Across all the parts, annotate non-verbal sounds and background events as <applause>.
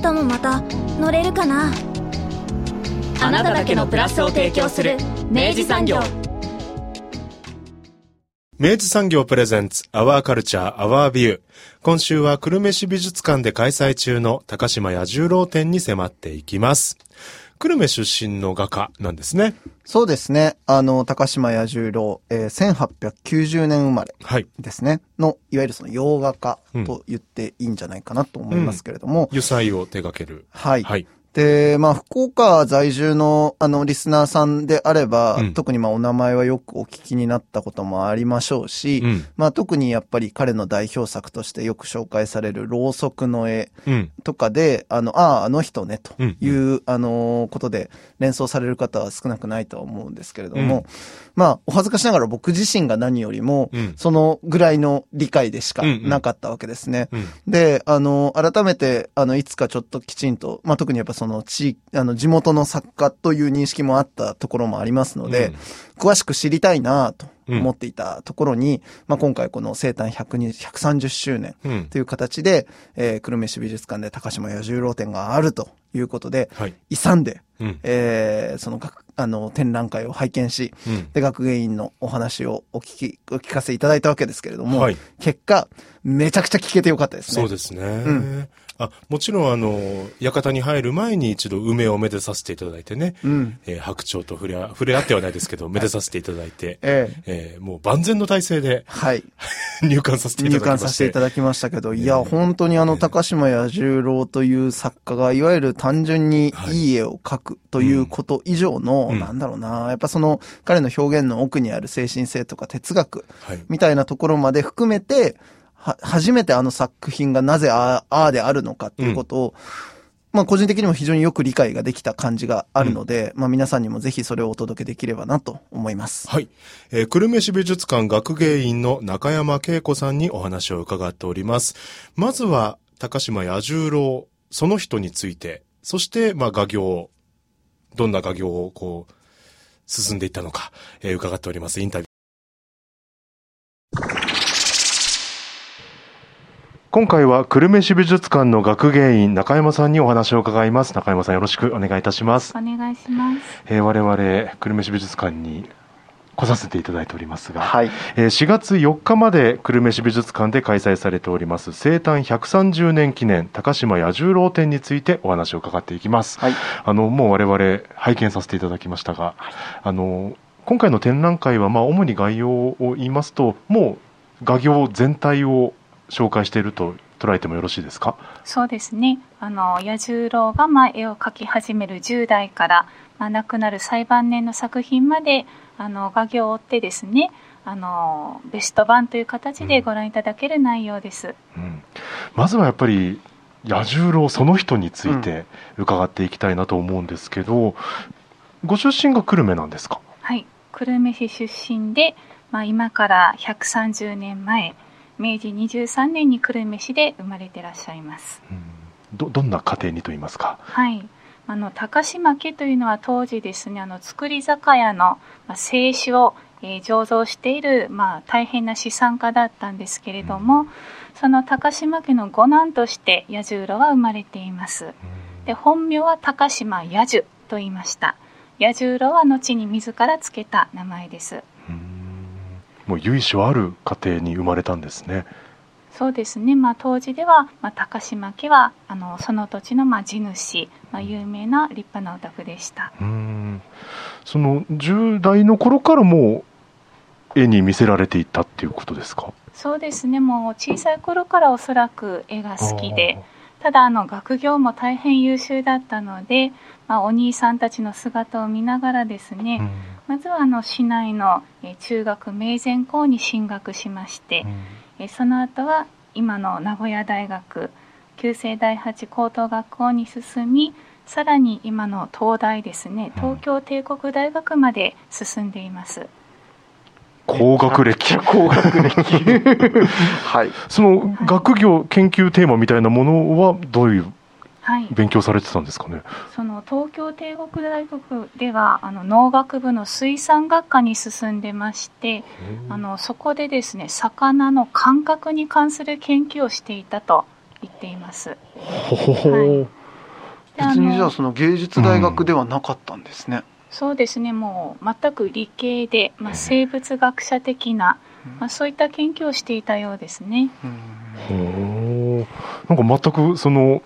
日もまた乗れるかな？あなただけのプラスを提供する明治産業。明治産業プレゼンツアワーカルチャーアワービュー今週は久留米市美術館で開催中の高島彌十郎展に迫っていきます。久留米出身の画家なんですね。そうですね。あの、高島彌十郎、えー、1890年生まれですね。はい、の、いわゆるその洋画家と言っていいんじゃないかなと思いますけれども。うん、油彩を手掛ける。はい。はい。で、まあ、福岡在住の、あの、リスナーさんであれば、うん、特にまあ、お名前はよくお聞きになったこともありましょうし、うん、まあ、特にやっぱり彼の代表作としてよく紹介される、ろうそくの絵とかで、うん、あの、ああ、あの人ね、という、あの、ことで連想される方は少なくないとは思うんですけれども、まあ、お恥ずかしながら僕自身が何よりも、そのぐらいの理解でしかなかったわけですね。で、あの、改めて、あの、いつかちょっときちんと、まあ、特にやっぱその地、あの、地元の作家という認識もあったところもありますので、うん、詳しく知りたいなと思っていたところに、うん、まあ、今回この生誕130周年という形で、うん、えー、久留米市美術館で高島彌十郎展があるということで、はい、勇んで、うん、えー、そのあの、展覧会を拝見し、うん、で、学芸員のお話をお聞き、お聞かせいただいたわけですけれども、はい、結果、めちゃくちゃ聞けてよかったですね。そうですね。うん、あ、もちろんあの、館に入る前に一度梅をめでさせていただいてね、うん、えー、白鳥と触れ、触れ合ってはないですけど、めでさせていただいて、ええ。えー、もう万全の体制で、はい。<laughs> 入館させていただきました。入館させていただきましたけど、いや、本当にあの、高島彌十郎という作家が、いわゆる単純にい。い絵を描くということ以上の、はい、なんだろうな、やっぱその、彼の表現の奥にある精神性とか哲学、みたいなところまで含めて、は、初めてあの作品がなぜああであるのかっていうことを、うん、まあ個人的にも非常によく理解ができた感じがあるので、うん、まあ皆さんにもぜひそれをお届けできればなと思います。はい。えー、久留米市美術館学芸員の中山恵子さんにお話を伺っております。まずは、高島彌十郎、その人について、そして、まあ画業、どんな画業をこう、進んでいったのか、えー、伺っております。インタビュー。今回は久留米市美術館の学芸員中山さんにお話を伺います。中山さんよろしくお願いいたします。お願いします、えー、我々久留米市美術館に来させていただいておりますが、はい。えー、4月4日まで久留米市美術館で開催されております。生誕130年記念高島彌十郎展についてお話を伺っていきます、はい、あのもう我々拝見させていただきましたが、はい、あの今回の展覧会はまあ主に概要を言いますともう画業全体を紹介していると捉えてもよろしいですか？そうですね。あの彌十郎がまあ絵を描き始める10代から、まあ、亡くなる最晩年の作品まであの画業を追ってですねあのベスト版という形でご覧いただける内容です、うん、うん、まずはやっぱり彌十郎その人について伺っていきたいなと思うんですけど、うん、ご出身が久留米なんですか？はい。久留米市出身で、まあ、今から130年前明治23年に久留米市で生まれていらっしゃいます。どどんな家庭にと言いますか？はい。あの高島家というのは当時ですねあの造り酒屋の、まあ、製酒を、えー、醸造している、まあ、大変な資産家だったんですけれども、うん、その高島家の五男として彌十郎は生まれています。うん、で本名は高島彌十と言いました。彌十郎は後に自ら付けた名前です。もう由緒ある家庭に生まれたんですね。そうですね、まあ、当時では、まあ、高島家はあのその土地の、まあ、地主、まあ、有名な立派なお宅でした。うん。その10代の頃からもう絵に見せられていたっていうことですか？そうですね。もう小さい頃からおそらく絵が好きでただあの学業も大変優秀だったので、まあ、お兄さんたちの姿を見ながらですね、うんまずはあの市内の中学明前校に進学しまして、うん、その後は今の名古屋大学旧制第八高等学校に進みさらに今の東大ですね東京帝国大学まで進んでいます。高学歴。高学歴。<laughs> はい。その学業研究テーマみたいなものはどういう勉強されてたんですかね、はい、その東京帝国大学ではあの農学部の水産学科に進んでましてあのそこでですね魚の感覚に関する研究をしていたと言っています。はい、別にじゃあその芸術大学ではなかったんですね。うん、そうですね。もう全く理系で、まあ、生物学者的な、まあ、そういった研究をしていたようですね。うん、なんか全くその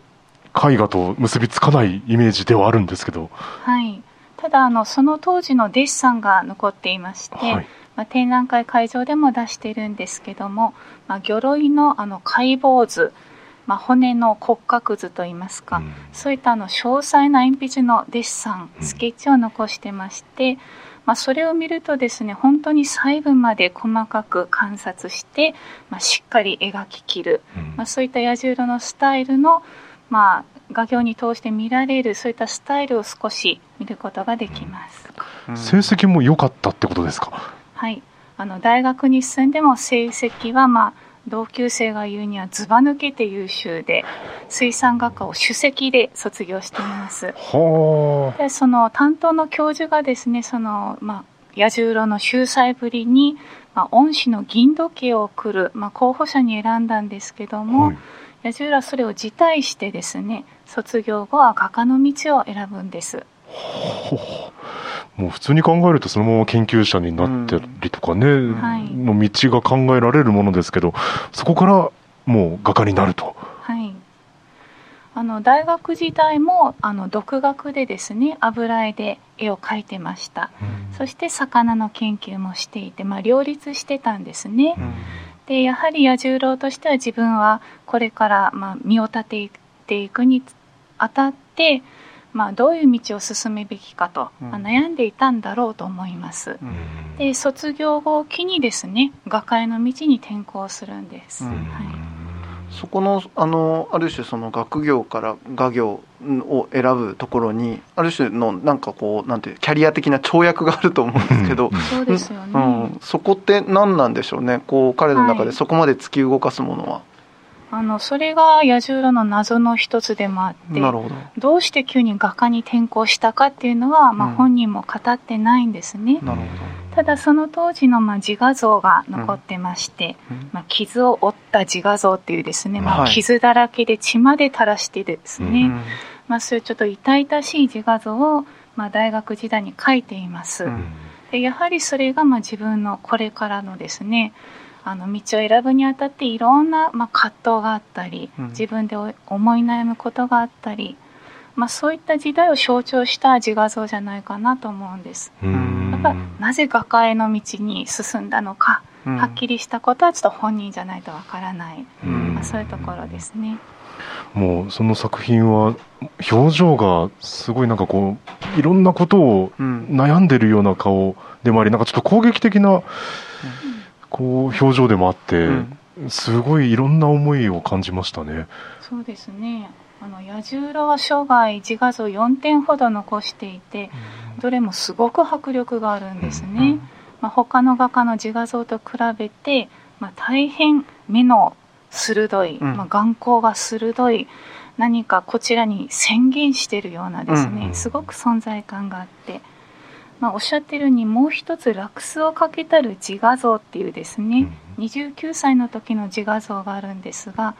絵画と結びつかないイメージではあるんですけど。はい。ただあのその当時のデッサンが残っていまして、はい、まあ、展覧会会場でも出しているんですけども、まあ、魚類のあの解剖図、まあ、骨の骨格図といいますか、うん、そういったあの詳細な鉛筆のデッサンスケッチを残してまして、うん、まあ、それを見るとですね本当に細部まで細かく観察して、まあ、しっかり描ききる、うん、まあ、そういった彌十郎のスタイルのまあ、画業に通して見られるそういったスタイルを少し見ることができます、うん、成績も良かったってことですか？はい。あの大学に進んでも成績はまあ同級生が言うにはずば抜けて優秀で水産学科を首席で卒業しています。でその担当の教授がですねそのまあ彌十郎の秀才ぶりに、まあ、恩師の銀時計を送る、まあ、候補者に選んだんですけども、はい彌十郎はそれを辞退してですね卒業後は画家の道を選ぶんです。もう普通に考えるとそのまま研究者になったりとかね、うんはい、の道が考えられるものですけどそこからもう画家になると。はい。あの大学時代もあの独学でですね油絵で絵を描いてました、うん、そして魚の研究もしていて、まあ、両立してたんですね、うんでやはり彌十郎としては自分はこれからまあ身を立てていくにあたって、まあ、どういう道を進めべきかと、まあ、悩んでいたんだろうと思います。で卒業後を機にですね画家の道に転校するんです。はいそこのあのある種その学業から画業を選ぶところにある種のなんかこうなんてキャリア的な跳躍があると思うんですけど、そうですよね、うん、そこって何なんでしょうね。こう彼の中でそこまで突き動かすものは。はいあのそれが彌十郎の謎の一つでもあってなるほど。どうして急に画家に転校したかっていうのは、まあ、本人も語ってないんですね。なるほどただその当時のまあ自画像が残ってまして、うん、まあ、傷を負った自画像っていうですね、まあ、傷だらけで血まで垂らしてですね、はい、まあ、そういうちょっと痛々しい自画像をまあ大学時代に描いています。うん、でやはりそれがまあ自分のこれからのですねあの道を選ぶにあたっていろんな、まあ、葛藤があったり、自分で思い悩むことがあったり、まあ、そういった時代を象徴した自画像じゃないかなと思うんです。やっぱなぜ画家への道に進んだのか、はっきりしたことはちょっと本人じゃないとわからない、まあ、そういうところですね。もうその作品は表情がすごいなんかこういろんなことを悩んでるような顔でもありなんかちょっと攻撃的なこう表情でもあって、すごいいろんな思いを感じましたね。そうですねあの彌十郎は生涯自画像4点ほど残していて、どれもすごく迫力があるんですね。まあ、他の画家の自画像と比べて、まあ、大変目の鋭い、まあ、眼光が鋭い何かこちらに宣言しているようなですね、すごく存在感があって、まあ、おっしゃってるにもう一つラクスをかけたる自画像っていうですね、29歳の時の自画像があるんですが、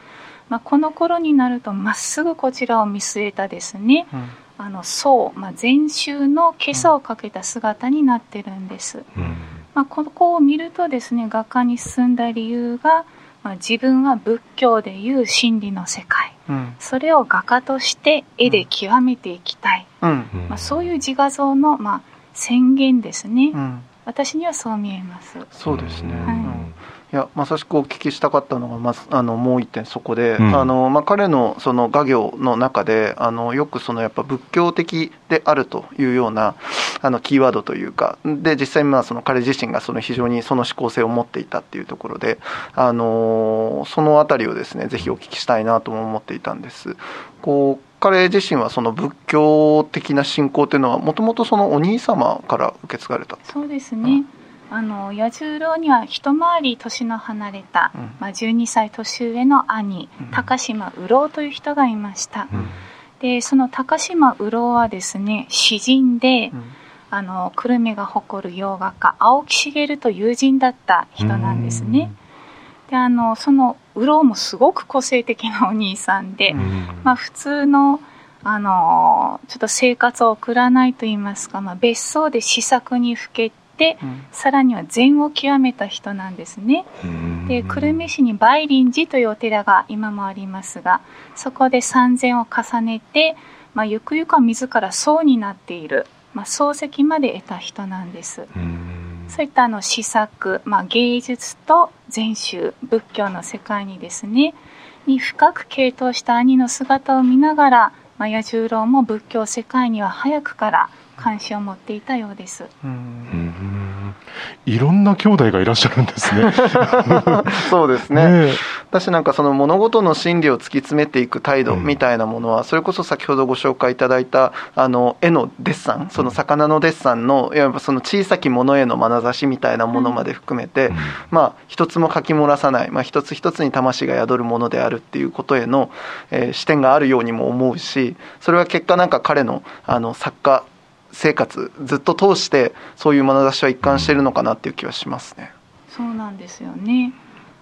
まあ、この頃になるとまっすぐこちらを見据えたですね、うん、あの層、まあ、全周の今朝をかけた姿になってるんです、うん、まあ、ここを見るとですね画家に進んだ理由が、まあ、自分は仏教でいう真理の世界、うん、それを画家として絵で極めていきたい、まあ、そういう自画像の、まあ、宣言ですね、私にはそう見えます。そうですね、はいいやまさしくお聞きしたかったのがまずあのもう一点そこで、うん、あのまあ、彼のその画業の中であのよくそのやっぱ仏教的であるというようなあのキーワードというかで実際まあその彼自身がその非常にその思考性を持っていたっていうところであのその辺りをですねぜひお聞きしたいなとも思っていたんです。こう彼自身はその仏教的な信仰というのはもともとそのお兄様から受け継がれた？そうですね、うんあの彌十郎には一回り年の離れた、うん、まあ、12歳年上の兄、うん、高島右郎という人がいました、うん、でその高島右郎はですね詩人で、あの久留米が誇る洋画家青木茂と友人だった人なんですね、であのその右郎もすごく個性的なお兄さんで、まあ、普通のあのちょっと生活を送らないと言いますか、まあ、別荘で試作にふけて、うん、さらには禅を極めた人なんですね。で久留米市に梅林寺というお寺が今もありますがそこで三禅を重ねて、まあ、ゆくゆくは自ら僧になっている、まあ、漱石まで得た人なんです。そういったあの詩作、まあ、芸術と禅宗仏教の世界にですねに深く傾倒した兄の姿を見ながら、まあ、彌十郎も仏教世界には早くから関心を持っていたようです。うんいろんな兄弟がいらっしゃるんですね。<laughs> そうですね。ね私なんかその物事の真理を突き詰めていく態度みたいなものは、それこそ先ほどご紹介いただいたあの絵のデッサン、その魚のデッサンのいわばその小さきものへの眼差しみたいなものまで含めて、まあ一つも書き漏らさない、まあ一つ一つに魂が宿るものであるっていうことへの、えー、視点があるようにも思うし、それは結果なんか彼のあの作家生活ずっと通してそういう眼差しは一貫してるのかなっていう気はしますね。そうなんですよね。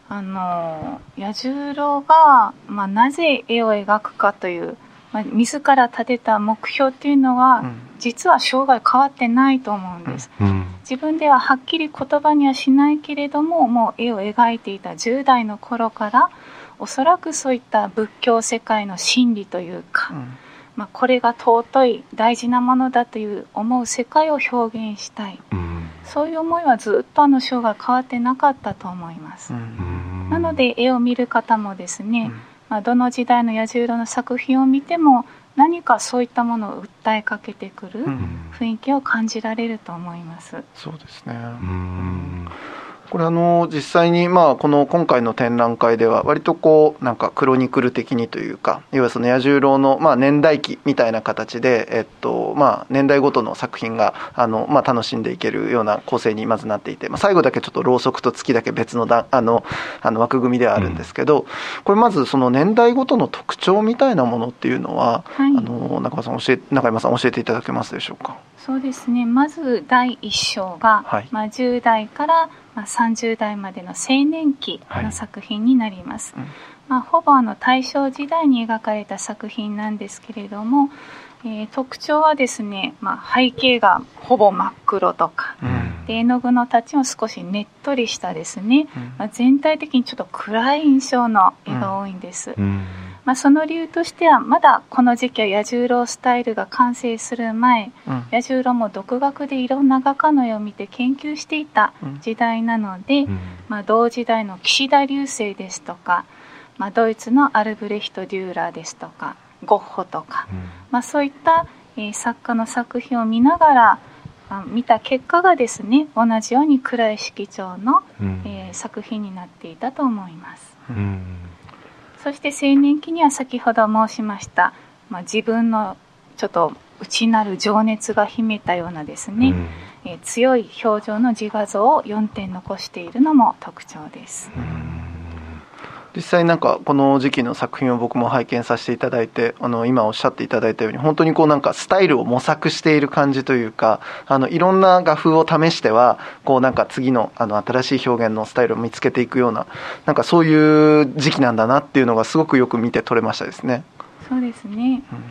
あの彌十郎が、まあ、なぜ絵を描くかという、まあ、自ら立てた目標っていうのは、うん、実は生涯変わってないと思うんです、うん、自分でははっきり言葉にはしないけれどももう絵を描いていた10代の頃からおそらくそういった仏教世界の真理というか、うんまあ、これが尊い大事なものだという思う世界を表現したい、うん、そういう思いはずっとあの章が変わってなかったと思います、うん、なので絵を見る方もですね、うん、まあ、どの時代の彌十郎の作品を見ても何かそういったものを訴えかけてくる雰囲気を感じられると思います、そうですねこれあの実際にまあこの今回の展覧会では割とこうなんかクロニクル的にというか要はその彌十郎のまあ年代記みたいな形でえっとまあ年代ごとの作品があのまあ楽しんでいけるような構成にまずなっていてまあ最後だけちょっとろうそくと月だけ別のだあのあの枠組みではあるんですけど、これまずその年代ごとの特徴みたいなものっていうのは、はい、あの中山さん教え中山さん教えていただけますでしょうか？そうですね。まず第一章が、はい、まあ10代からまあ、30代までの青年期の作品になります、はい。うん、まあ、ほぼあの大正時代に描かれた作品なんですけれども、えー、特徴はですね、まあ、背景がほぼ真っ黒とか、うん、で絵の具のタッチも少しねっとりしたですね、うん、まあ、全体的にちょっと暗い印象の絵が多いんです。うんまあ、その理由としてはまだこの時期は彌十郎スタイルが完成する前、うん、彌十郎も独学でいろんな画家の絵を見て研究していた時代なので、うん、まあ、同時代の岸田流星ですとか、まあ、ドイツのアルブレヒト・デューラーですとかゴッホとか、うん、まあ、そういった、えー、作家の作品を見ながらまあ、見た結果がですね同じように暗い色調の、うん、えー、作品になっていたと思います。うんそして青年期には先ほど申しました、まあ、自分のちょっと内なる情熱が秘めたようなですね、うん、えー、強い表情の自画像を4点残しているのも特徴です。うん実際なんかこの時期の作品を僕も拝見させていただいてあの今おっしゃっていただいたように本当にこうなんかスタイルを模索している感じというかあのいろんな画風を試してはこうなんか次のあの新しい表現のスタイルを見つけていくようななんかそういう時期なんだなっていうのがすごくよく見て取れましたですね。そうですね、うん。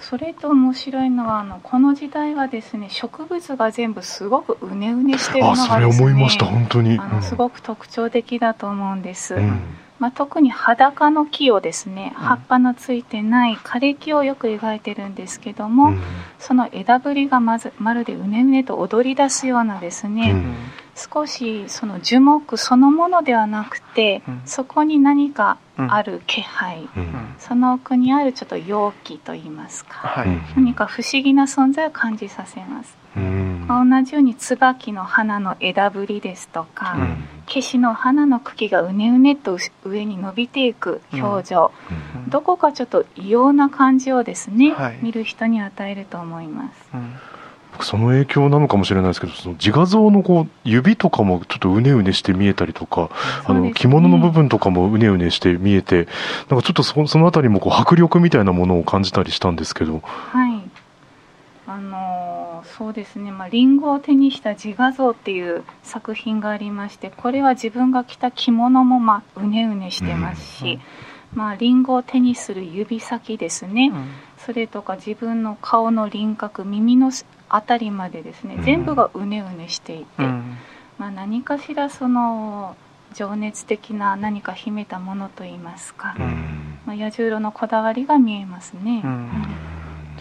それと面白いのはあのこの時代はですね植物が全部すごくうねうねしてるのがですねあそれ思いました本当に、あのすごく特徴的だと思うんです、うんまあ、特に裸の木をですね葉っぱのついてない枯れ木をよく描いてるんですけども、うん、その枝ぶりがまずまるでうねうねと踊り出すようなですね、うん、少しその樹木そのものではなくて、うん、そこに何かある気配、うん、その奥にあるちょっと容器といいますか、はい、何か不思議な存在を感じさせます。同じように椿の花の枝ぶりですとか、ケシの花の茎がうねうねと上に伸びていく表情、どこかちょっと異様な感じをですね、はい、見る人に与えると思います。その影響なのかもしれないですけどその自画像のこう指とかもちょっとうねうねして見えたりとか、ね、あの着物の部分とかもうねうねして見えてなんかちょっとそその辺りもこう迫力みたいなものを感じたりしたんですけど。はいそうですね、まあ、リンゴを手にした自画像っていう作品がありましてこれは自分が着た着物も、まあ、うねうねしてますし、うん、まあ、リンゴを手にする指先ですね、うん、それとか自分の顔の輪郭耳の辺りまでですね、全部がうねうねしていて、うん、まあ、何かしらその情熱的な何か秘めたものといいますか、うん、まあ、彌十郎のこだわりが見えますね。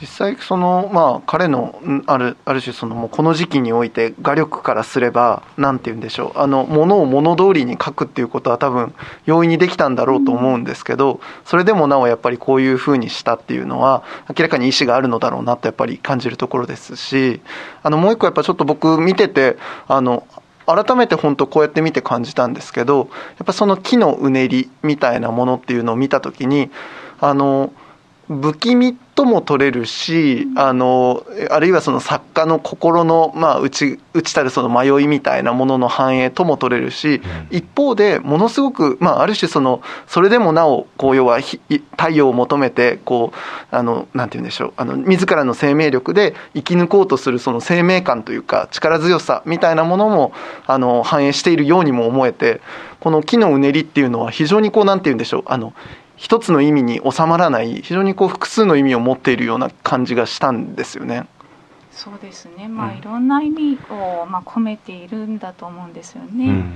実際そのまあ彼のあるある種そのもうこの時期において画力からすれば何て言うんでしょう。あのものを物通りに描くっていうことは多分容易にできたんだろうと思うんですけどそれでもなおやっぱりこういうふうにしたっていうのは明らかに意思があるのだろうなとやっぱり感じるところですしあのもう一個やっぱちょっと僕見ててあの改めて本当こうやって見て感じたんですけどやっぱその木のうねりみたいなものっていうのを見た時にあの不気味とも取れるし、あのあるいはその作家の心の、まあ、内内たるその迷いみたいなものの反映とも取れるし、一方でものすごく、まあ、ある種そのそれでもなおこう要は太陽を求めてこうあのなんて言うんでしょうあの自らの生命力で生き抜こうとするその生命感というか力強さみたいなものもあの反映しているようにも思えてこの木のうねりっていうのは非常にこうなんて言うんでしょうあの一つの意味に収まらない非常にこう複数の意味を持っているような感じがしたんですよね。そうですね、まあ、いろんな意味を、まあ、込めているんだと思うんですよね。うん、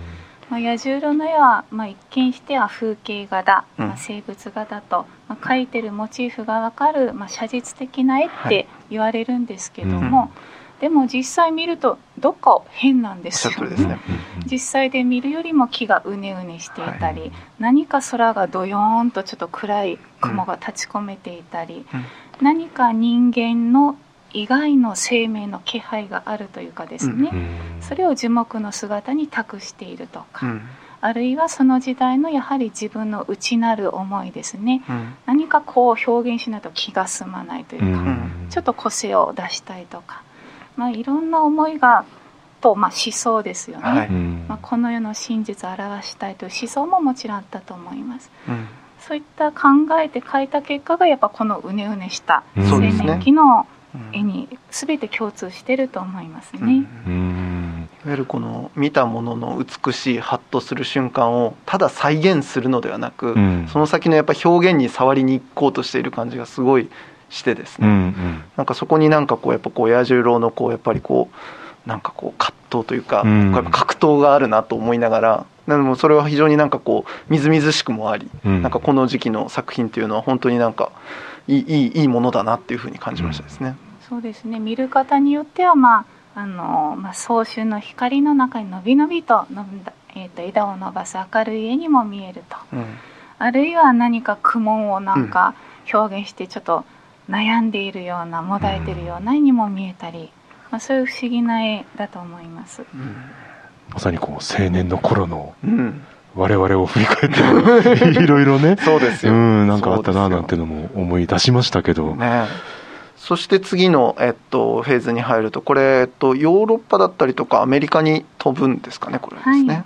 まあ、野獣色の絵は、まあ、一見しては風景画だ、まあ、生物画だと、まあ、描いてるモチーフが分かる、まあ、写実的な絵って言われるんですけども、はいうんでも実際見るとどっか変なんですよ。ね、ね、実際で見るよりも木がうねうねしていたり、はい、何か空がどよーんとちょっと暗い雲が立ち込めていたり、うん、何か人間の以外の生命の気配があるというかですね、うん、それを樹木の姿に託しているとか、うん、あるいはその時代のやはり自分の内なる思いですね、うん、何かこう表現しないと気が済まないというか、ちょっと個性を出したいとかまあ、いろんな思いがと、まあ、思想ですよね、はい、まあ、この世の真実を表したいという思想ももちろんあったと思います、うん、そういった考えて書いた結果がやっぱこのうねうねした青年期の絵に全て共通してると思いますね。うん、いわゆるこの見たものの美しいハッとする瞬間をただ再現するのではなく、うん、その先のやっぱ表現に触りに行こうとしている感じがすごいしてですね、うんうん、なんかそこになんかこうやっぱこう彌十郎のこうやっぱりこうなんかこう葛藤というか、うん、やっぱ格闘があるなと思いながらでもそれは非常になんかこうみずみずしくもあり、うん、なんかこの時期の作品っていうのは本当になんかいいいいものだなっていうふうに感じましたですね。そうですね。見る方によってはまああの、まあ、早春の光の中にのびのびとのびえーと、枝を伸ばす明るい絵にも見えると、うん、あるいは何か苦悶をなんか表現してちょっと悩んでいるようなもだえているような絵にも見えたり、まあ、そういう不思議な絵だと思います、うん、まさにこう青年の頃の、我々を振り返って <laughs> いろいろね。そうですよ、うん、なんかあったななんていうのも思い出しましたけど、ね、そして次の、えっと、フェーズに入るとこれ、えっと、ヨーロッパだったりとかアメリカに飛ぶんですかねこれですね。はい。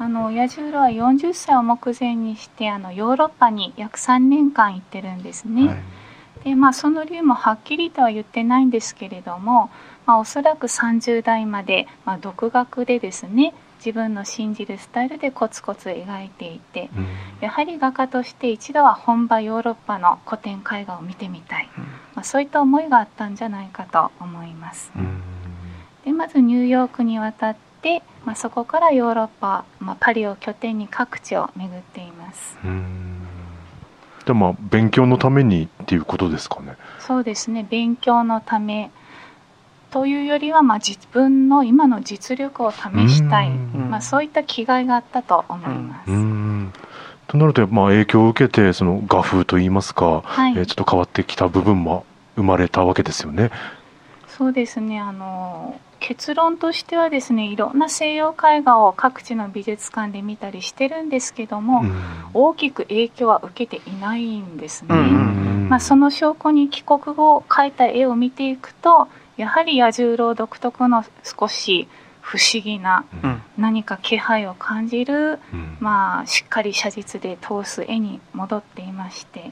あの彌十郎は40歳を目前にしてあのヨーロッパに約3年間行ってるんですね。はいでまあ、その理由もはっきりとは言ってないんですけれども、まあ、おそらく30代まで、まあ、独学でですね自分の信じるスタイルでコツコツ描いていて、うん、やはり画家として一度は本場ヨーロッパの古典絵画を見てみたい、うん、まあ、そういった思いがあったんじゃないかと思います。うん、でまずニューヨークに渡って、まあ、そこからヨーロッパ、まあ、パリを拠点に各地を巡っています。でまあ勉強のためにっていうことですかね。そうですね勉強のためというよりは、まあ、自分の今の実力を試したい、まあ、そういった気概があったと思います。となると、まあ、影響を受けてその画風といいますか、はい、えー、ちょっと変わってきた部分も生まれたわけですよね。そうですねあの結論としてはですねいろんな西洋絵画を各地の美術館で見たりしてるんですけども、うん、大きく影響は受けていないんですね。まあ、その証拠に帰国後描いた絵を見ていくとやはり彌十郎独特の少し不思議な何か気配を感じる、うん、まあ、しっかり写実で通す絵に戻っていまして。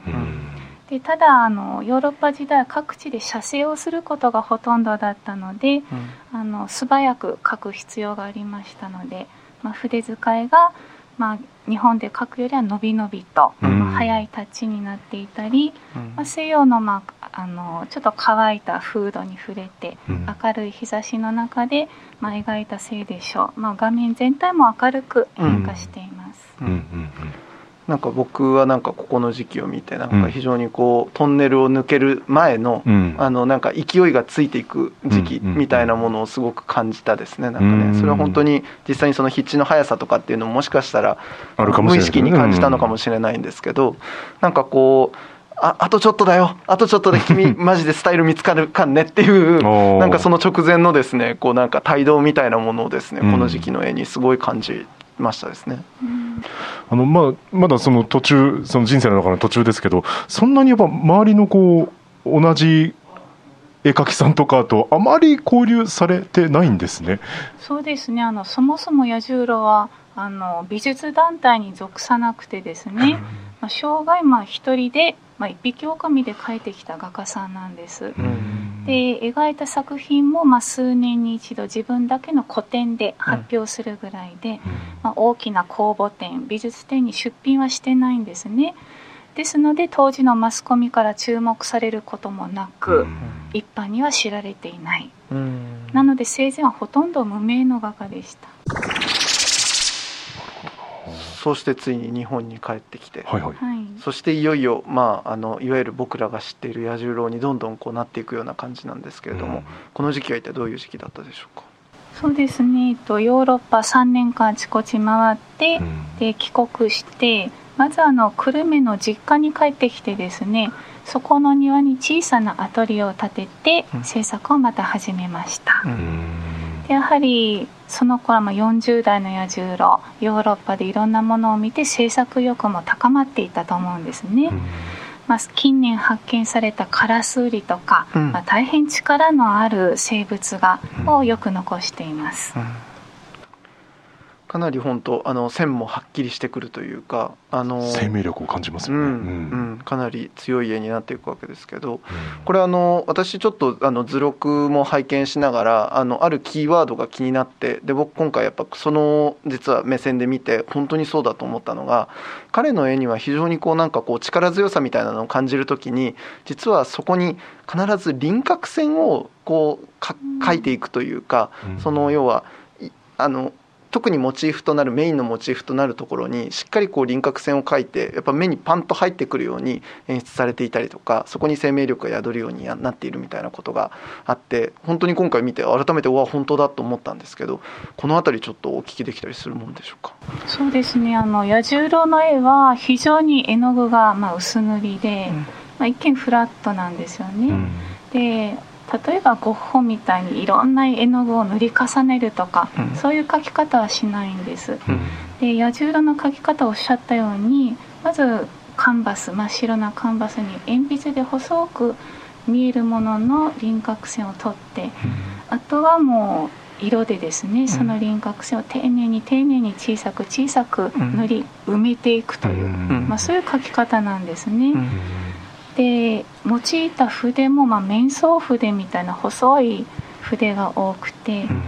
うんでただあのヨーロッパ時代各地で写生をすることがほとんどだったので、うん、あの素早く描く必要がありましたので、まあ、筆使いが、まあ、日本で描くよりは伸び伸びと、うん、まあ、速いタッチになっていたり、うん、まあ、西洋の,、まあ、あのちょっと乾いたフードに触れて、明るい日差しの中で、まあ、描いたせいでしょう、まあ、画面全体も明るく変化しています。うん。うん。うんなんか僕はなんかここの時期を見てなんか非常にこうトンネルを抜ける前の、あのなんか勢いがついていく時期みたいなものをすごく感じたですね。なんかねそれは本当に実際にその筆致の速さとかっていうのももしかしたら無意識に感じたのかもしれないんですけどなんかこうああとちょっとだよ。あとちょっとで君 <laughs> マジでスタイル見つかるかんねっていうなんかその直前のですねこうなんか帯同みたいなものをですねこの時期の絵にすごい感じましたですね。あのまあ、まだその途中その人生の中の途中ですけどそんなにやっぱ周りのこう同じ絵描きさんとかとあまり交流されてないんですね。そうですね。あのそもそも彌十郎はあの美術団体に属さなくてですね、まあ、生涯まあ一人で、まあ、一匹狼で描いてきた画家さんなんです。で描いた作品もまあ数年に一度自分だけの個展で発表するぐらいで、まあ、大きな公募展美術展に出品はしてないんですね。ですので当時のマスコミから注目されることもなく、一般には知られていない、なので生前はほとんど無名の画家でした。そうしてついに日本に帰ってきて、はいはい、そしていよいよ、まあ、あのいわゆる僕らが知っている彌十郎にどんどんこうなっていくような感じなんですけれども、うん、この時期は一体どういう時期だったでしょうか？そうですね、えっと、ヨーロッパ3年間あちこち回って、うん、で帰国してまずあの久留米の実家に帰ってきてですねそこの庭に小さなアトリエを建てて制作をまた始めました。うん。やはりその頃も40代の彌十郎ヨーロッパでいろんなものを見て制作意欲も高まっていたと思うんですね。うんまあ、近年発見されたカラスウリとか、うん、まあ、大変力のある生物画をよく残しています。うんかなり本当あの線もはっきりしてくるというかあの生命力を感じますよね、うん、うん、かなり強い絵になっていくわけですけど、うん、これあの私ちょっとあの図録も拝見しながらあのあるキーワードが気になってで僕今回やっぱその実は目線で見て本当にそうだと思ったのが彼の絵には非常にこうなんかこう力強さみたいなのを感じる時に実はそこに必ず輪郭線をこう描いていくというか、その要はあの特にモチーフとなるメインのモチーフとなるところにしっかりこう輪郭線を描いてやっぱ目にパンと入ってくるように演出されていたりとかそこに生命力が宿るようになっているみたいなことがあって本当に今回見て改めてうわ本当だと思ったんですけどこの辺りちょっとお聞きできたりするもんでしょうか？そうですね。あの彌十郎の絵は非常に絵の具がまあ薄塗りで、うん、まあ、一見フラットなんですよね。うん、で例えばゴッホみたいにいろんな絵の具を塗り重ねるとか、うん、そういう描き方はしないんです。うん、で彌十郎の描き方をおっしゃったようにまずカンバス真っ白なカンバスに鉛筆で細く見えるものの輪郭線を取って、うん、あとはもう色でですねその輪郭線を丁寧に丁寧に小さく小さく塗り埋めていくという、まあ、そういう描き方なんですね。で用いた筆も、まあ、面相筆みたいな細い筆が多くて、うん、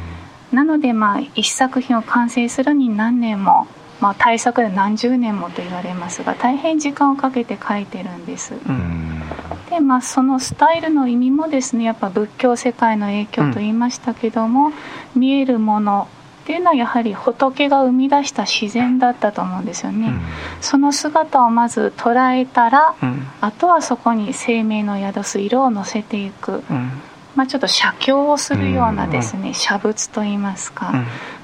なので、まあ、一作品を完成するに何年も、まあ、大作で何十年もと言われますが大変時間をかけて描いてるんです。うん、で、まあ、そのスタイルの意味もですねやっぱ仏教世界の影響と言いましたけども、うん、見えるものっていうのはやはり仏が生み出した自然だったと思うんですよね、うん、その姿をまず捉えたら、うん、あとはそこに生命の宿す色を乗せていく、うん、まあ、ちょっと写経をするようなですね、写仏といいますか、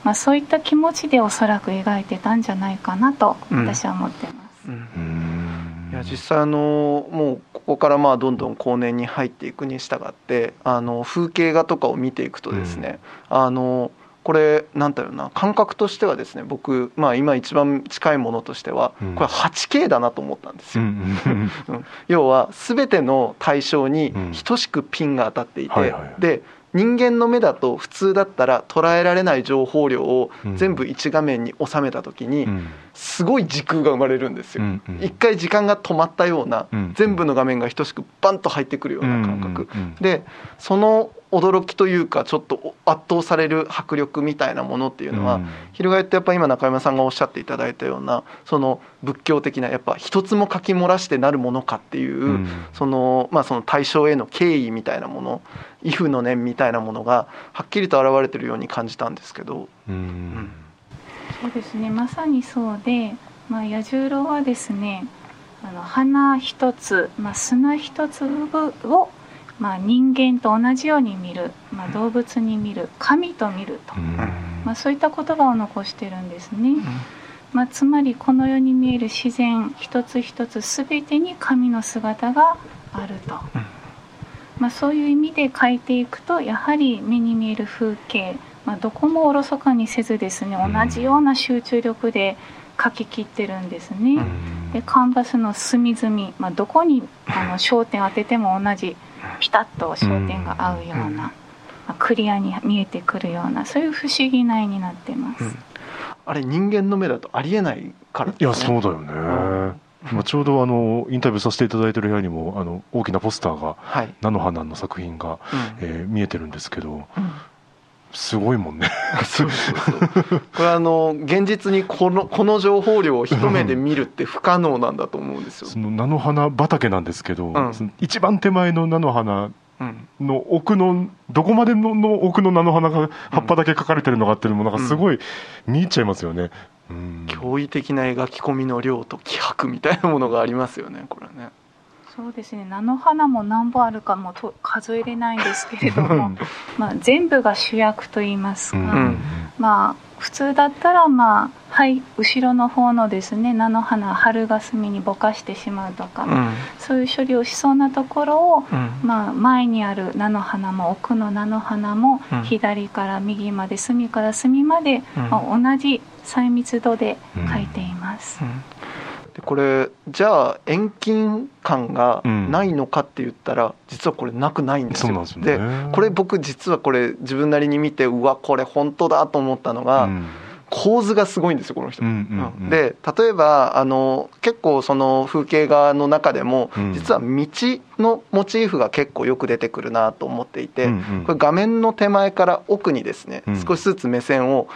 まあ、そういった気持ちでおそらく描いてたんじゃないかなと私は思ってます。いや実際あのもうここからまあどんどん後年に入っていくに従ってあの風景画とかを見ていくとですね、あのこれなんだろうな感覚としてはですね僕、まあ、今一番近いものとしてはこれ 8K だなと思ったんですよ。<laughs> 要は全ての対象に等しくピンが当たっていて、で人間の目だと普通だったら捉えられない情報量を全部一画面に収めた時にすごい時空が生まれるんですよ。一回時間が止まったような全部の画面が等しくバンと入ってくるような感覚。でその驚きというかちょっと圧倒される迫力みたいなものっていうのは、うん、翻ってやっぱ今中山さんがおっしゃっていただいたようなその仏教的なやっぱ一つも書き漏らしてなるものかっていう、うん、そのまあその対象への敬意みたいなもの畏怖の念みたいなものがはっきりと現れてるように感じたんですけど。うん、そうですね。まさにそうで、まあ、彌十郎はですねあの花一つ、まあ、砂一粒をまあ、人間と同じように見る、まあ、動物に見る神と見ると、まあ、そういった言葉を残してるんですね。まあ、つまりこの世に見える自然一つ一つ全てに神の姿があると、まあ、そういう意味で描いていくとやはり目に見える風景、まあ、どこもおろそかにせずですね同じような集中力で描ききってるんですね。でカンバスの隅々、まあ、どこにあの <laughs> 焦点当てても同じピタッと焦点が合うような、まあ、クリアに見えてくるようなそういう不思議な絵になってます、うん、あれ人間の目だとありえないから、ね、いやそうだよね、まあ、ちょうどあのインタビューさせていただいてる部屋にもあの大きなポスターが、はい、菜の花の作品が、うん、えー、見えてるんですけど、うんすごいもんね。<laughs> そうそうそう <laughs> これあの現実にこのこの情報量を一目で見るって不可能なんだと思うんですよ、その菜の花畑なんですけど、うん、一番手前の菜の花の奥のどこまでのの奥の菜の花が葉っぱだけ描かれてるのかっていうのもなんかすごい見入っちゃいますよね、うん、驚異的な描き込みの量と気迫みたいなものがありますよねこれね。そうですね。菜の花も何本あるかもと数えれないんですけれども <laughs> まあ全部が主役と言いますか、うん、まあ普通だったらまあはい後ろの方のですね菜の花春霞にぼかしてしまうとか、うん、そういう処理をしそうなところを、うん、まあ前にある菜の花も奥の菜の花も、左から右まで隅から隅まで、まあ、同じ細密度で描いています。でこれじゃあ遠近感がないのかって言ったら、うん、実はこれなくないんですよ。で、ね、これ僕実はこれ自分なりに見てうわこれ本当だと思ったのが、うん、構図がすごいんですよこの人。で例えばあの結構その風景画の中でも、実は道のモチーフが結構よく出てくるなと思っていて、これ画面の手前から奥にですね、少しずつ目線を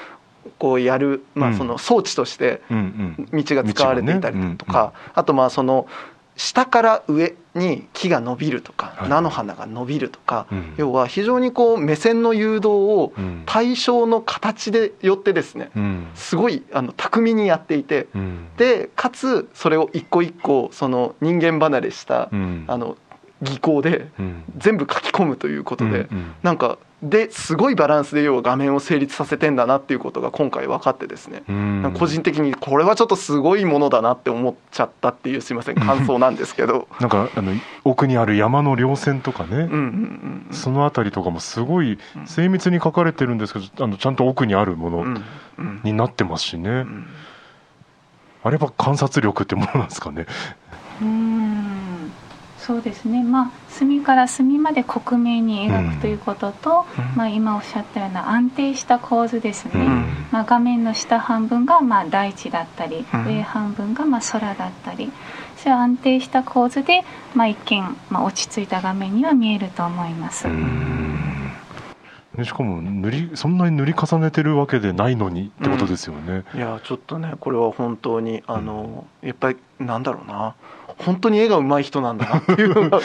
こうやる、まあ、その装置として道が使われていたりとか、あとまあその下から上に木が伸びるとか、菜の花が伸びるとか、要は非常にこう目線の誘導を対象の形でよってですね、すごいあの巧みにやっていて、でかつそれを一個一個その人間離れした、あの技巧で全部書き込むということで、なんかですごいバランスで要は画面を成立させてんだなっていうことが今回分かってですね。個人的にこれはちょっとすごいものだなって思っちゃったっていうすいません。感想なんですけど。<laughs> なんかあの奥にある山の稜線とかね、その辺りとかもすごい精密に書かれてるんですけどあのちゃんと奥にあるものになってますしね、あれは観察力ってものなんですかね。うんそうですね。まあ隅から隅まで克明に描くということと、うん、まあ、今おっしゃったような安定した構図ですね、うん、まあ、画面の下半分がまあ大地だったり、うん、上半分がまあ空だったり。そういう安定した構図で、まあ、一見、まあ、落ち着いた画面には見えると思います。しかも塗りそんなに塗り重ねてるわけでないのにってことですよね。いやちょっとねこれは本当にあの、やっぱりなんだろうな本当に絵が上手い人なんだなっていうのが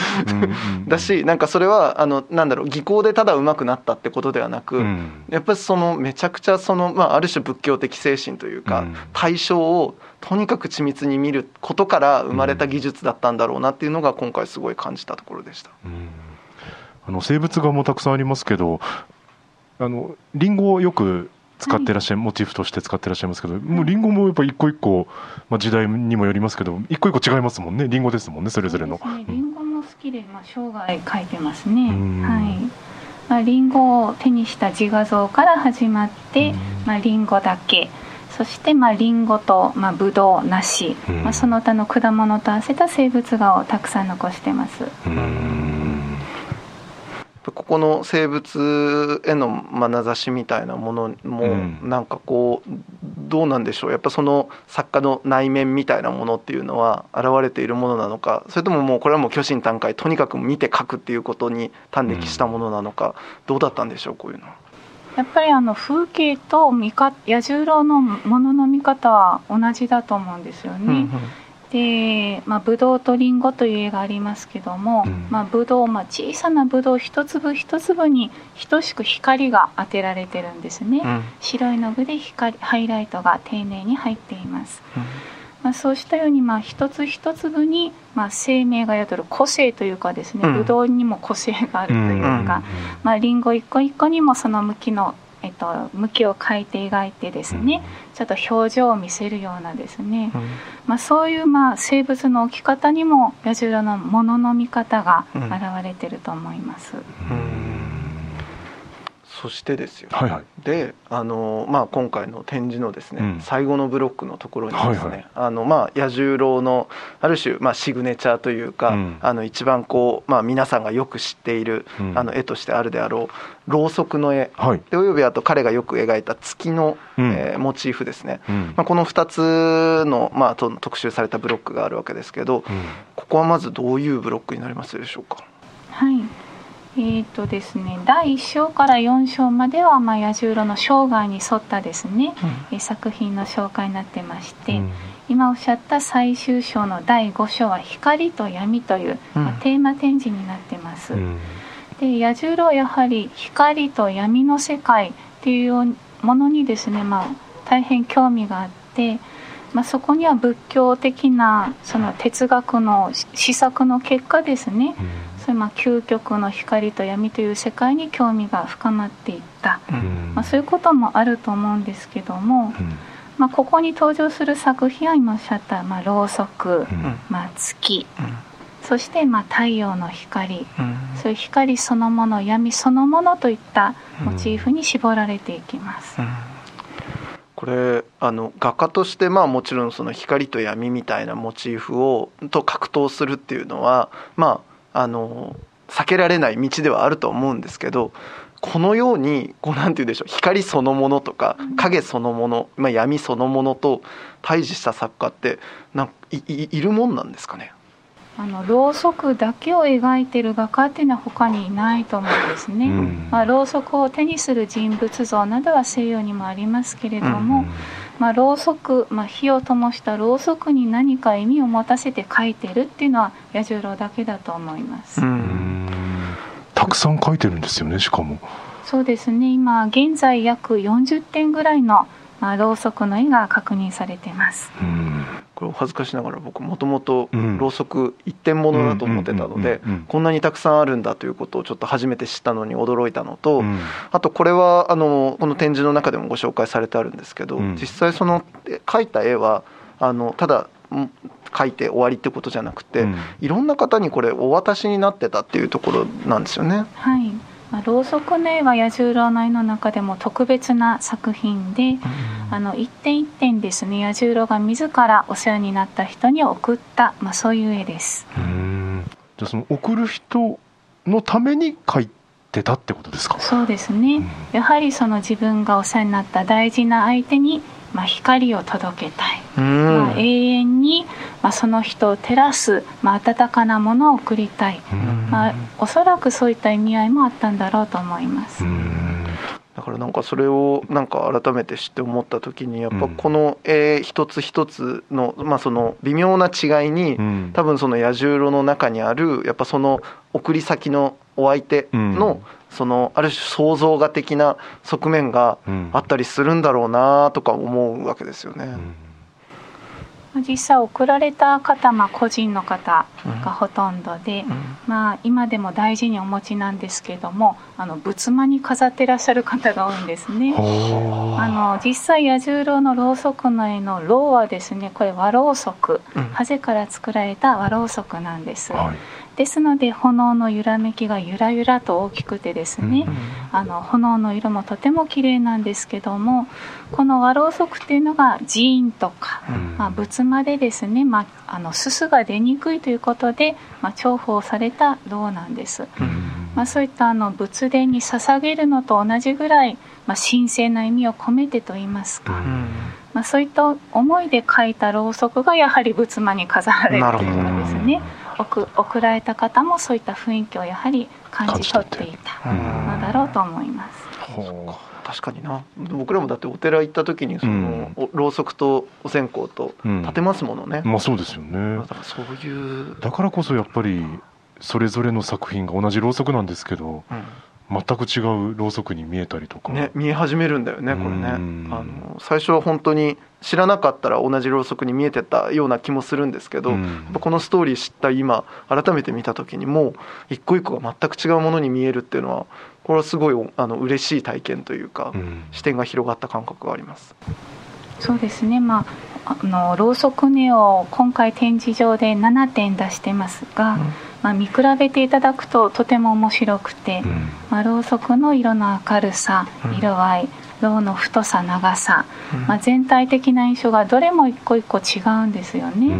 だしなんかそれはあのなんだろう技巧でただ上手くなったってことではなく、うん、やっぱりそのめちゃくちゃその、まあ、ある種仏教的精神というか、うん、対象をとにかく緻密に見ることから生まれた技術だったんだろうなっていうのが今回すごい感じたところでした。うん。あの生物画もたくさんありますけどあのリンゴをよく使ってらっしゃる、はい、モチーフとして使ってらっしゃいますけど、もうリンゴもやっぱ一個一個、まあ、時代にもよりますけど一個一個違いますもんね。リンゴですもんねそれぞれの。ね、リンゴも好きで、まあ、生涯描いてますね。はい。まあ、リンゴを手にした自画像から始まって、まあ、リンゴだけ。そしてまあリンゴとまあブドウ梨、まあ、その他の果物と合わせた生物画をたくさん残してます。ここの生物への眼差しみたいなものもなんかこうどうなんでしょう。やっぱその作家の内面みたいなものっていうのは現れているものなのか。それとももうこれはもう巨神短海とにかく見て書くっていうことに端的したものなのか。どうだったんでしょうこういうの。は。やっぱりあの風景と見か彌十郎のものの見方は同じだと思うんですよね。うんうんで、まあ、ブドウとリンゴという絵がありますけども、うん、まあ、ブドウ、まあ、小さなブドウ一粒一粒に等しく光が当てられてるんですね、うん、白いの具で光ハイライトが丁寧に入っています、うん、まあ、そうしたように、まあ、一つ一粒に、まあ、生命が宿る個性というかですね、ブドウにも個性があるというか、まあ、リンゴ一個一個にもその向きのえっと、向きを変えて描いてですね、うん、ちょっと表情を見せるようなですね、うん、まあ、そういうまあ生物の置き方にも彌十郎のものの見方が現れてると思います。うんそしてですよ、はいはい、であの、まあ、今回の展示のですね、うん、最後のブロックのところにですね、はいはい、あのまあ、彌十郎のある種、まあ、シグネチャーというか、うん、あの一番こう、まあ、皆さんがよく知っている、うん、あの絵としてあるであろうろうそくの絵、はい、でおよびあと彼がよく描いた月の、うん、えー、モチーフですね、まあ、この2つの、まあ、特集されたブロックがあるわけですけど、ここはまずどういうブロックになりますでしょうか？はいえーとですね、第1章から4章までは、まあ、彌十郎の生涯に沿ったですね、うん、作品の紹介になってまして、うん、今おっしゃった最終章の第5章は「光と闇」という、うん、まあ、テーマ展示になってます。で彌十郎はやはり光と闇の世界っていうものにですね、まあ、大変興味があって、まあ、そこには仏教的なその哲学の施策の結果ですね、それまあ究極の光と闇という世界に興味が深まっていった、うん、まあ、そういうこともあると思うんですけども、うん、まあ、ここに登場する作品は今おっしゃった、まあ、ろうそく、まあ、月、そしてまあ太陽の光、そういう光そのもの闇そのものといったモチーフに絞られていきます。これあの画家としてまあもちろんその光と闇みたいなモチーフをと格闘するっていうのはまああの避けられない道ではあると思うんですけどこのようにこうなんて言うんでしょう光そのものとか影そのもの、まあ、闇そのものと対峙した作家ってなんいいるもんなんですかね？あのろうそくだけを描いてる画家っていうのは他にいないと思うんですね。うん、まあ、ろうそくを手にする人物像などは西洋にもありますけれども、うんまあ、ろうそく、まあ、火を灯したろうそくに何か意味を持たせて書いてるっていうのは彌十郎だけだと思います。たくさん書いてるんですよねしかも。そうですね。今現在約40点ぐらいのまあ、ろうそくの絵が確認されてます。これお恥ずかしながら僕もともとろうそく一点物だと思ってたのでこんなにたくさんあるんだということをちょっと初めて知ったのに驚いたのと、あとこれはあのこの展示の中でもご紹介されてあるんですけど、実際その描いた絵はあのただ描いて終わりってことじゃなくて、いろんな方にこれお渡しになってたっていうところなんですよね。はいまあ、ろうそくの絵は彌十郎の絵の中でも特別な作品で、うん、あの一点一点ですね。彌十郎が自らお世話になった人に送った、まあ、そういう絵です。じゃあその送る人のために描いてたってことですか？そうですね、うん、やはりその自分がお世話になった大事な相手にまあ、光を届けたい、まあ、永遠に、まあ、その人を照らす、まあ、温かなものを送りたい、まあ、おそらくそういった意味合いもあったんだろうと思います。だからなんかそれをなんか改めて知って思った時にやっぱこの絵一つ一つのまあその微妙な違いに多分その彌十郎の中にあるやっぱその送り先のお相手のそのある種創造画的な側面があったりするんだろうなとか思うわけですよね。実際送られた方、まあ、個人の方がほとんどで、うん、まあ、今でも大事にお持ちなんですけどもあの仏間に飾ってらっしゃる方が多いんですね。あの実際彌十郎のろうそくの絵のろうはですねこれ和ろうそく、うん、ハゼから作られた和ろうそくなんです。はいですので炎の揺らめきがゆらゆらと大きくてですね、うん、あの炎の色もとても綺麗なんですけどもこの和ろうそくっていうのが寺院とか、うん、まあ、仏間でですね、まあ、あのすすが出にくいということで、まあ、重宝された銅なんです。うん、まあ、そういったあの仏殿に捧げるのと同じぐらい、まあ、神聖な意味を込めてといいますか。まあ、そういった思いで描いたろうそくがやはり仏間に飾られるということですね。送送られた方もそういった雰囲気をやはり感じ取っていたのだろうと思います。確かにな。僕らもだってお寺行った時にその、うん、ろうそくとお線香と立てますものね、うん、まあそうですよね。だからそういう。だからこそやっぱりそれぞれの作品が同じろうそくなんですけど、うん全く違うろうそくに見えたりとか、ね、見え始めるんだよねこれね。あの最初は本当に知らなかったら同じろうそくに見えてたような気もするんですけど、うん、このストーリー知った今改めて見た時にもう一個一個が全く違うものに見えるっていうのはこれはすごいあの嬉しい体験というか、うん、視点が広がった感覚があります。そうですね、まあ、あのろうそく根を今回展示場で7点出してますが、うんまあ、見比べていただくととても面白くて、うん、まあ、ろうそくの色の明るさ、色合いろうの太さ長さ、うん、まあ、全体的な印象がどれも一個一個違うんですよね。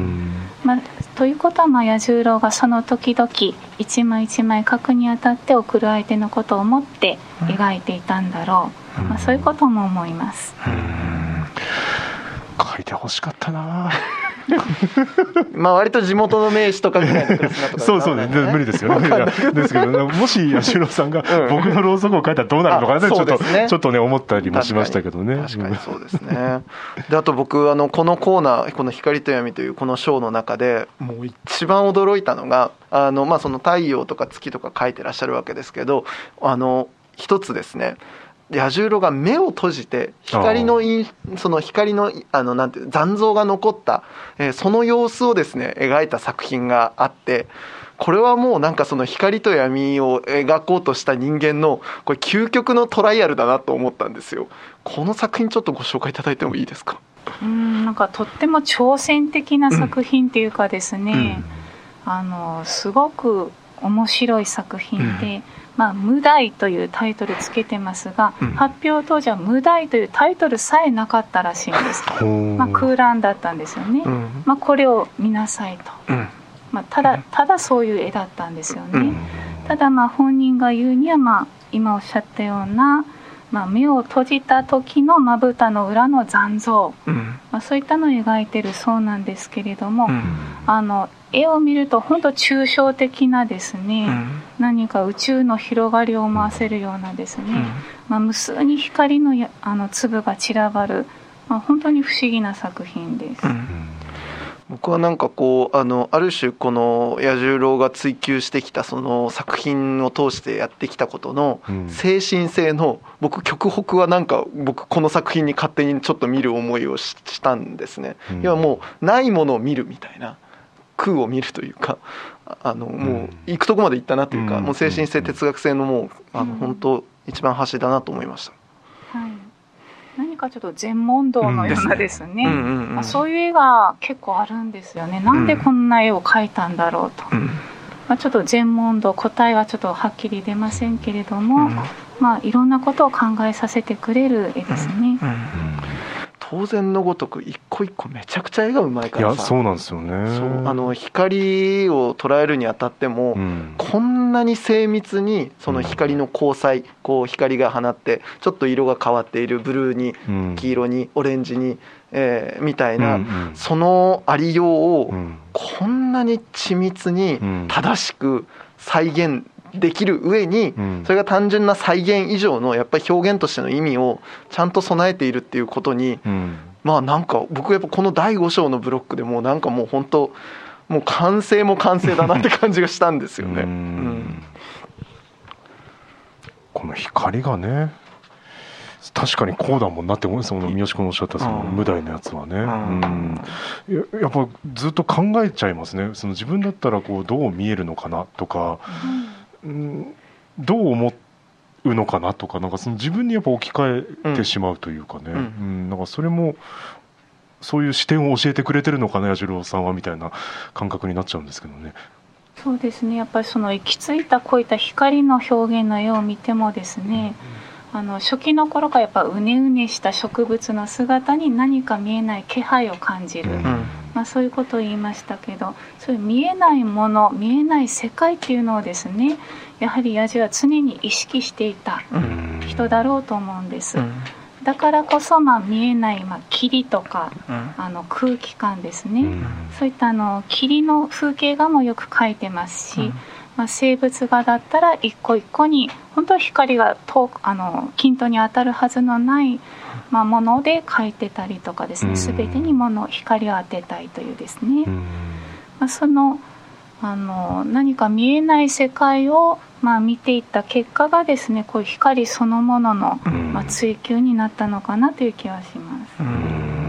まあ、ということは、まあ、彌十郎がその時々一枚一枚書くにあたって送る相手のことを思って描いていたんだろう、まあ、そういうことも思います。書いてほしかったな。<laughs> まあ割と地元の名士とかぐらいのクラスとか、そうそうね。無理ですよね。ですけどもし八代さんが僕のろうそくを書いたらどうなるのかな、ね、ちょっとちょっとね思ったりもしましたけどね。確かにそうですね。であと僕あのこのコーナーこの「光と闇」というこのショーの中でもう一番驚いたのがあのまあその太陽とか月とか書いてらっしゃるわけですけどあの一つですね彌十郎が目を閉じて光のその光のあのなんていう残像が残った、えー、その様子をですね描いた作品があってこれはもうなんかその光と闇を描こうとした人間のこれ究極のトライアルだなと思ったんですよ。この作品ちょっとご紹介いただいてもいいですか？うんなんかとっても挑戦的な作品っていうかですね、うん、あのすごく面白い作品で、うんまあ、無題というタイトルつけてますが、うん、発表当時は無題というタイトルさえなかったらしいんです、まあ、空欄だったんですよね、うん、まあ、これを見なさいと、うん、まあ、ただただそういう絵だったんですよね、ただまあ本人が言うには、まあ、今おっしゃったような、まあ、目を閉じた時のまぶたの裏の残像、まあ、そういったのを描いてるそうなんですけれども、あの絵を見ると本当抽象的なですね、うん、何か宇宙の広がりを思わせるようなですね、うん、まあ、無数に光のあの粒が散らばる、まあ、本当に不思議な作品です。うん僕はなんかこうあのある種この彌十郎が追求してきたその作品を通してやってきたことの精神性の僕極北はなんか僕この作品に勝手にちょっと見る思いをしたんですね。要はもうないものを見るみたいな。空を見るというかあのもう行くとこまで行ったなというか、もう精神性哲学性のもうあの本当一番端だなと思いました。はい。何かちょっと全問答のようなですね、まあ、そういう絵が結構あるんですよね。なんでこんな絵を描いたんだろうと、うん、まあ、ちょっと全問答答えはちょっとはっきり出ませんけれども、うん、まあいろんなことを考えさせてくれる絵ですね。うん当然のごとく一個一個めちゃくちゃ絵がうまいからさ。いやそうなんですよね。そうあの光を捉えるにあたっても、うん、こんなに精密にその光の光彩、こう光が放ってちょっと色が変わっているブルーに黄色にオレンジに、えー、みたいな、うんうん、そのありようをこんなに緻密に正しく再現できる上に、それが単純な再現以上のやっぱり表現としての意味をちゃんと備えているっていうことに、まあなんか僕やっぱこの第5章のブロックでもなんかもう本当もう完成も完成だなって感じがしたんですよね。うん、この光がね確かにこうだもんなって思うその三好君おっしゃったその無題のやつはね、うん、ややっぱずっと考えちゃいますね。その自分だったらこうどう見えるのかなとか、うん、どう思うのかなとかなんかその自分にやっぱ置き換えてしまうというかね、うん、うん、なんかそれもそういう視点を教えてくれてるのかな彌十郎さんはみたいな感覚になっちゃうんですけどね。そうですね。やっぱりその行き着いたこういった光の表現の絵を見てもですね、あの初期の頃からやっぱうねうねした植物の姿に何か見えない気配を感じる、うん、まあ、そういうことを言いましたけどそういう見えないもの見えない世界っていうのをですねやはりヤジは常に意識していた人だろうと思うんです。うん。だからこそ、まあ、見えない、まあ、霧とか、うん、あの空気感ですね、うん、そういったあの霧の風景画もよく描いてますし、うん、まあ、生物画だったら一個一個に本当は光が遠くあの均等に当たるはずのない、まあ、もので描いてたりとかですね、全てにもの光を当てたいというですね、まあ、そのあの何か見えない世界をまあ、見ていった結果がですねこういう光そのものの、まあ、追求になったのかなという気はします。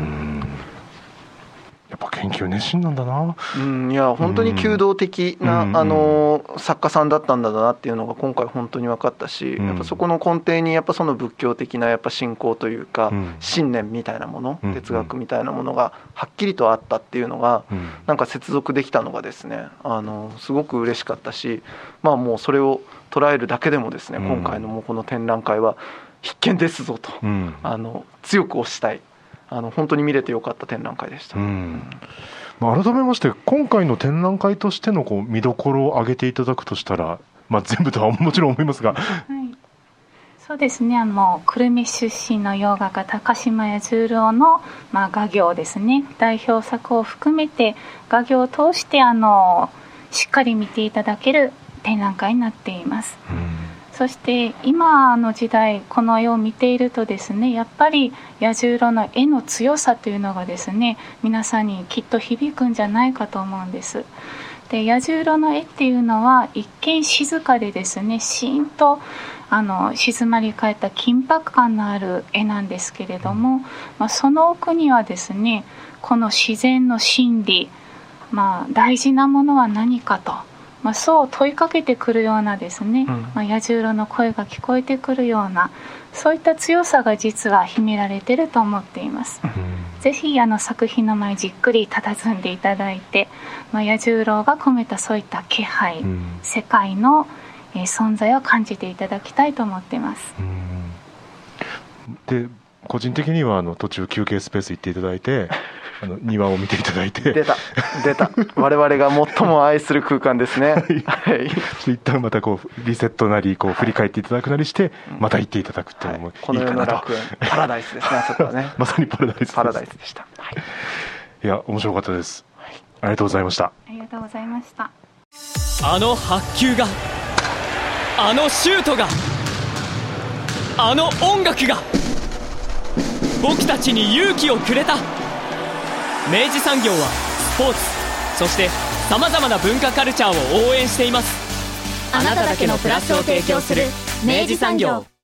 研究熱心なんだな。うん、いや本当に弓道的な、うん、あの作家さんだったんだなっていうのが今回本当に分かったし、うん、やっぱそこの根底にやっぱその仏教的なやっぱ信仰というか、うん、信念みたいなもの、哲学みたいなものがはっきりとあったっていうのが、うん、なんか接続できたのがですね、あのすごく嬉しかったし、まあもうそれを捉えるだけでもですね、今回のもうこの展覧会は必見ですぞと、あの強く推したい。あの本当に見れてよかった展覧会でした。うんまあ、改めまして今回の展覧会としてのこう見どころを挙げていただくとしたら、まあ、全部とはもちろん思いますが。はいそうですねあの久留米出身の洋画家高島屋十郎の、まあ、画業ですね代表作を含めて画業を通してあのしっかり見ていただける展覧会になっています。うんそして今の時代この絵を見ているとですねやっぱり彌十郎の絵の強さというのがですね皆さんにきっと響くんじゃないかと思うんです。で彌十郎の絵っていうのは一見静かでですねシーンとあの静まり返った緊迫感のある絵なんですけれども、まあ、その奥にはですねこの自然の真理、まあ、大事なものは何かと。まあ、そう問いかけてくるようなですね、うん、まあ、彌十郎の声が聞こえてくるようなそういった強さが実は秘められてると思っています。うん、ぜひあの作品の前じっくり佇んでいただいて、まあ、彌十郎が込めたそういった気配、うん、世界の、えー、存在を感じていただきたいと思っています。で個人的にはあの途中休憩スペース行っていただいてあの庭を見ていただいて。出た。出た。我々が最も愛する空間ですね。はい、一旦またこうリセットなりこう振り返っていただくなりしてまた行っていただくっていうのもいいかなと、はい、パラダイスですね <laughs> あそこはね。まさにパラダイスパラダイスでした、はい、いや面白かったです、はい、ありがとうございました。ありがとうございました。あの発球があのシュートがあの音楽が僕たちに勇気をくれた明治産業はスポーツそしてさまざまな文化カルチャーを応援しています。あなただけのプラスを提供する明治産業。